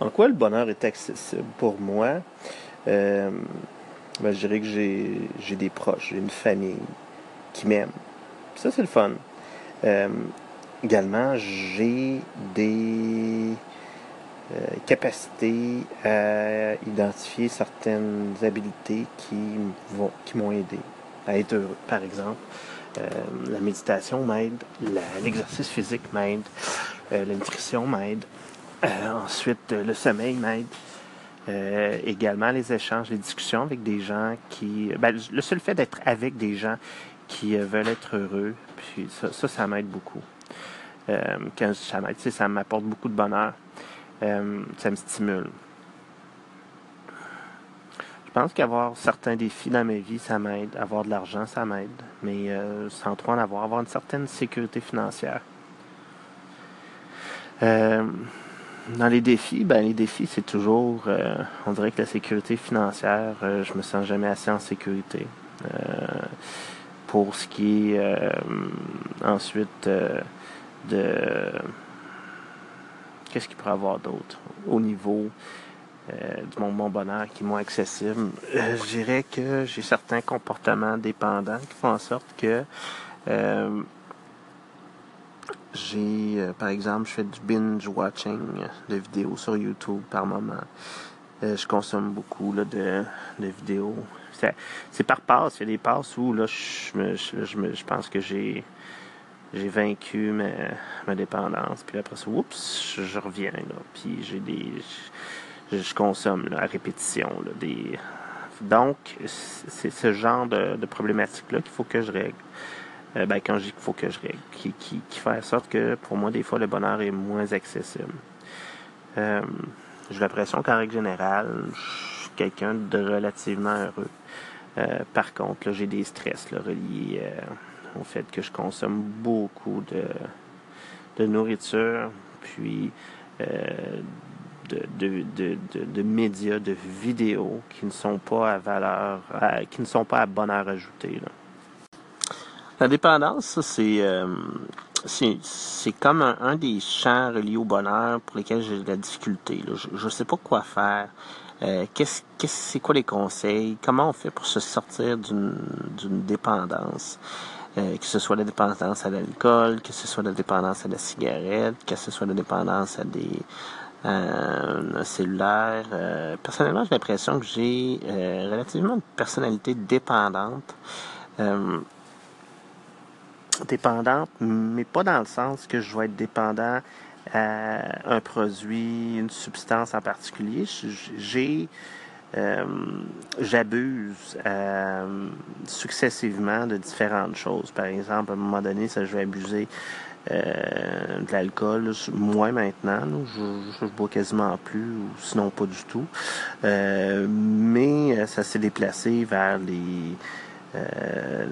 En quoi le bonheur est accessible pour moi? Euh, ben, je dirais que j'ai des proches, j'ai une famille qui m'aime. Ça, c'est le fun. Euh, également, j'ai des euh, capacités à identifier certaines vont qui m'ont aidé à être heureux. Par exemple, la méditation m'aide, l'exercice physique m'aide, la nutrition m'aide, ensuite le sommeil m'aide. Euh, également les échanges, les discussions avec des gens qui... Ben, le seul fait d'être avec des gens qui euh, veulent être heureux, puis ça, ça, m'aide beaucoup. Euh, ça m'aide, ça m'apporte beaucoup de bonheur. ça me stimule. Je pense qu'avoir certains défis dans ma vie, ça m'aide. Avoir de l'argent, ça m'aide. Mais sans trop en avoir, avoir une certaine sécurité financière. Dans les défis, ben les défis, c'est toujours, euh, on dirait que la sécurité financière, euh, je me sens jamais assez en sécurité. Euh, pour ce qui est ensuite de qu'est-ce qu'il pourrait avoir d'autre? Au niveau du mon, mon bonheur qui est moins accessible. je dirais que j'ai certains comportements dépendants qui font en sorte que j'ai, euh, par exemple, je fais du binge-watching de vidéos sur YouTube par moment. Euh, je consomme beaucoup là, de, vidéos. C'est par passe. Il y a des passes où là, je, je, je, pense que j'ai j'ai vaincu ma, ma, dépendance. Puis après ça, oups, je, reviens. Puis j'ai des. Je, consomme à répétition. Donc, c'est ce genre de, de problématique-là qu'il faut que je règle. Euh, ben, quand je dis qu'il faut que je règle, qui, qui, qui, fait en sorte que pour moi, des fois, le bonheur est moins accessible. Euh, j'ai l'impression qu'en règle générale, je suis quelqu'un de relativement heureux. Euh, par contre, j'ai des stress là, reliés au fait que je consomme beaucoup de, de nourriture, puis de, de, de, de, médias, de vidéos qui ne sont pas à valeur, qui ne sont pas à bonheur ajouté. La dépendance, euh, c'est c'est comme un, des champs reliés au bonheur pour lesquels j'ai de la difficulté. Je ne sais pas quoi faire. Euh, qu'est-ce, c'est quoi les conseils? Comment on fait pour se sortir d'une, dépendance? Euh, que ce soit la dépendance à l'alcool, que ce soit la dépendance à la cigarette, que ce soit la dépendance à des euh, cellulaires. personnellement, j'ai l'impression que j'ai relativement une personnalité dépendante dépendante, mais pas dans le sens que je vais être dépendant à un produit, une substance en particulier. J'ai euh, j'abuse euh, successivement de différentes choses. Par exemple, à un moment donné, ça, je vais abuser euh, de l'alcool. Moi maintenant, je, bois quasiment plus, ou sinon pas du tout. mais ça s'est déplacé vers les euh,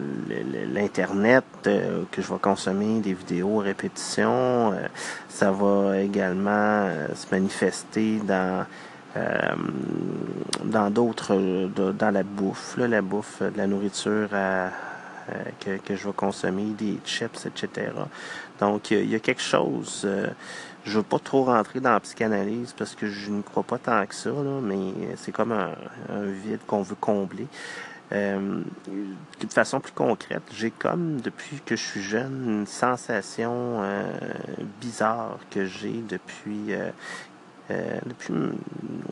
l'Internet euh, que je vais consommer des vidéos répétition. Euh, ça va également se manifester dans dans d'autres dans la bouffe, la bouffe de la nourriture que, que, je vais consommer, des chips, etc. Donc il y, a quelque chose. je veux pas trop rentrer dans la psychanalyse parce que je ne crois pas tant que ça, là, mais c'est comme un vide qu'on veut combler. Euh, de façon plus concrète, j'ai comme depuis que je suis jeune une sensation euh, bizarre que j'ai depuis euh, euh, depuis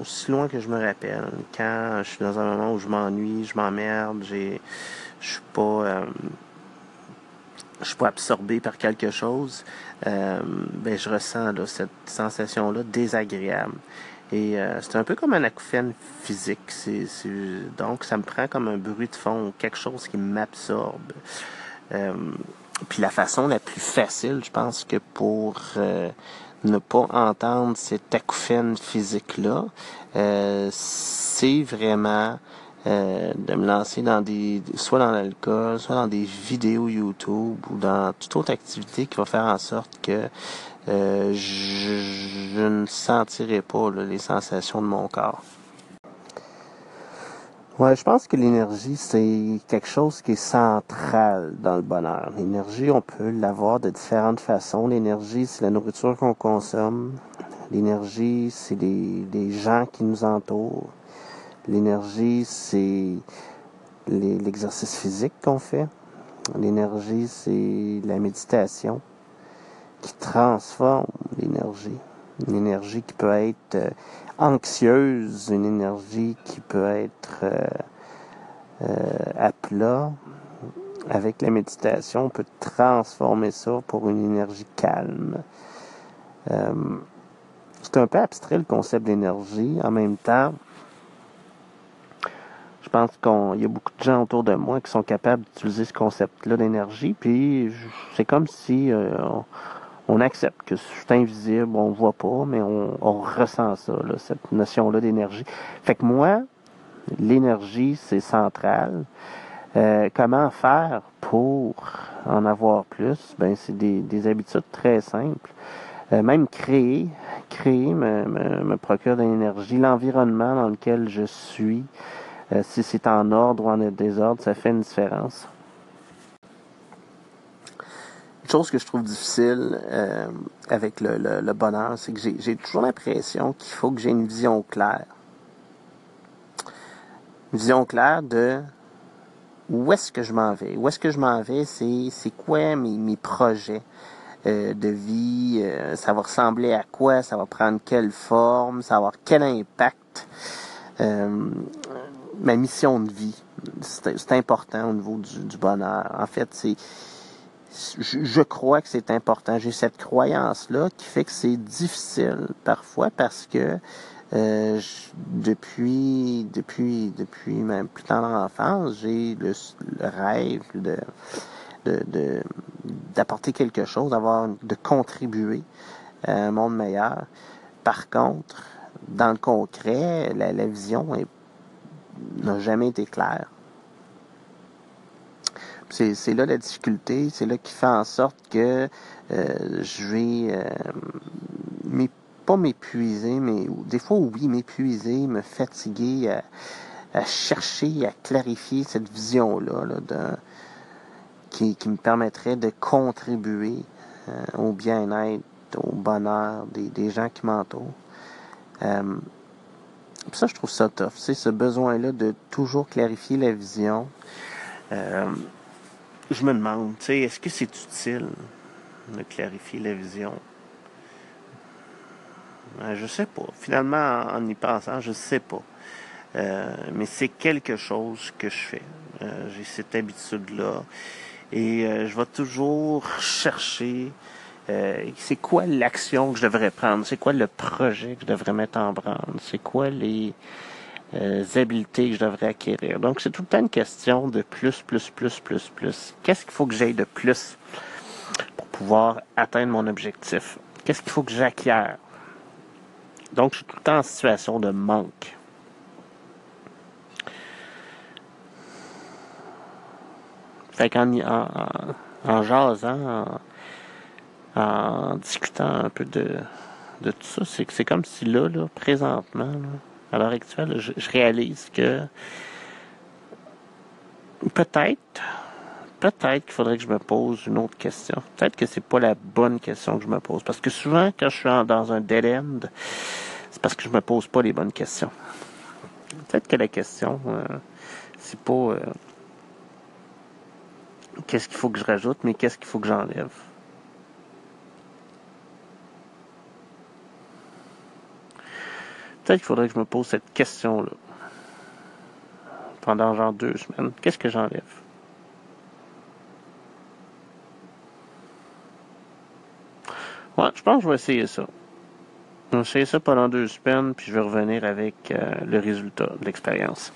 aussi loin que je me rappelle. Quand je suis dans un moment où je m'ennuie, je m'emmerde, je suis pas je suis pas absorbé par quelque chose, ben je ressens là, cette sensation là désagréable. Et euh, c'est un peu comme un acouphène physique. Donc, ça me prend comme un bruit de fond, quelque chose qui m'absorbe. Euh, puis la façon la plus facile, je pense que pour euh, ne pas entendre cet acouphène physique-là, c'est vraiment de me lancer dans des soit dans l'alcool, soit dans des vidéos YouTube ou dans toute autre activité qui va faire en sorte que euh, je, ne sentirai pas les sensations de mon corps. Ouais, je pense que l'énergie, c'est quelque chose qui est central dans le bonheur. L'énergie, on peut l'avoir de différentes façons. L'énergie, c'est la nourriture qu'on consomme. L'énergie, c'est les, gens qui nous entourent. L'énergie, c'est l'exercice physique qu'on fait. L'énergie, c'est la méditation qui transforme l'énergie. Une énergie qui peut être euh, anxieuse, une énergie qui peut être euh, euh, à plat. Avec la méditation, on peut transformer ça pour une énergie calme. c'est un peu abstrait le concept d'énergie. En même temps, je pense qu'il y a beaucoup de gens autour de moi qui sont capables d'utiliser ce concept-là d'énergie. Puis c'est comme si accepte que c'est invisible, on voit pas, mais on, ressent ça, cette notion-là d'énergie. Fait que moi, l'énergie, c'est central. Euh, comment faire pour en avoir plus? Ben, c'est des, habitudes très simples. Euh, même créer, créer me, me, procure de l'énergie. L'environnement dans lequel je suis, euh, si c'est en ordre ou en désordre, ça fait une différence. Une chose que je trouve difficile euh, avec le, bonheur, c'est que j'ai toujours l'impression qu'il faut que j'ai une vision claire. Une vision claire de où est-ce que je m'en vais? Où est-ce que je m'en vais, c'est quoi mes, mes projets euh, de vie, euh, ça va ressembler à quoi, ça va prendre quelle forme, ça va avoir quel impact? ma mission de vie, c'est important au niveau du, du bonheur. En fait, c'est je, crois que c'est important. J'ai cette croyance-là qui fait que c'est difficile parfois parce que euh, depuis, depuis, depuis même plus tard dans l'enfance, j'ai le, rêve de, de, d'apporter quelque chose, d'avoir, de contribuer à un monde meilleur. Par contre, dans le concret, la, la vision n'a jamais été claire. C'est là la difficulté, c'est là qui fait en sorte que euh, je vais euh, pas m'épuiser, mais des fois oui, m'épuiser, me fatiguer à, chercher, à clarifier cette vision-là là, qui, me permettrait de contribuer euh, au bien-être, au bonheur des, gens qui m'entourent. ça, je trouve ça tough. C'est ce besoin-là de toujours clarifier la vision je me demande, est-ce que c'est utile de clarifier la vision? Ben, je sais pas. Finalement, en y pensant, je sais pas. Euh, mais c'est quelque chose que je fais. Euh, j'ai cette habitude-là. Et euh, je vais toujours chercher c'est quoi l'action que je devrais prendre, c'est quoi le projet que je devrais mettre en branle, c'est quoi les euh, habiletés que je devrais acquérir. Donc, c'est tout le temps une question de plus, plus, plus, plus, plus. Qu'est-ce qu'il faut que j'aille de plus pour pouvoir atteindre mon objectif? Qu'est-ce qu'il faut que j'acquière? Donc, je suis tout le temps en situation de manque. Fait qu'en en, en, jasant, en, discutant un peu de, de tout ça, c'est comme si là, là présentement, là, à l'heure actuelle, je, réalise que peut-être, peut-être qu'il faudrait que je me pose une autre question. Peut-être que c'est pas la bonne question que je me pose. Parce que souvent, quand je suis dans un dead end, c'est parce que je me pose pas les bonnes questions. Peut-être que la question, euh, c'est pas euh, qu'est-ce qu'il faut que je rajoute, mais qu'est-ce qu'il faut que j'enlève? Peut-être qu'il faudrait que je me pose cette question-là. Pendant genre deux semaines. Qu'est-ce que j'enlève? Ouais, je pense que je vais essayer ça. Je vais essayer ça pendant deux semaines, puis je vais revenir avec euh, le résultat de l'expérience.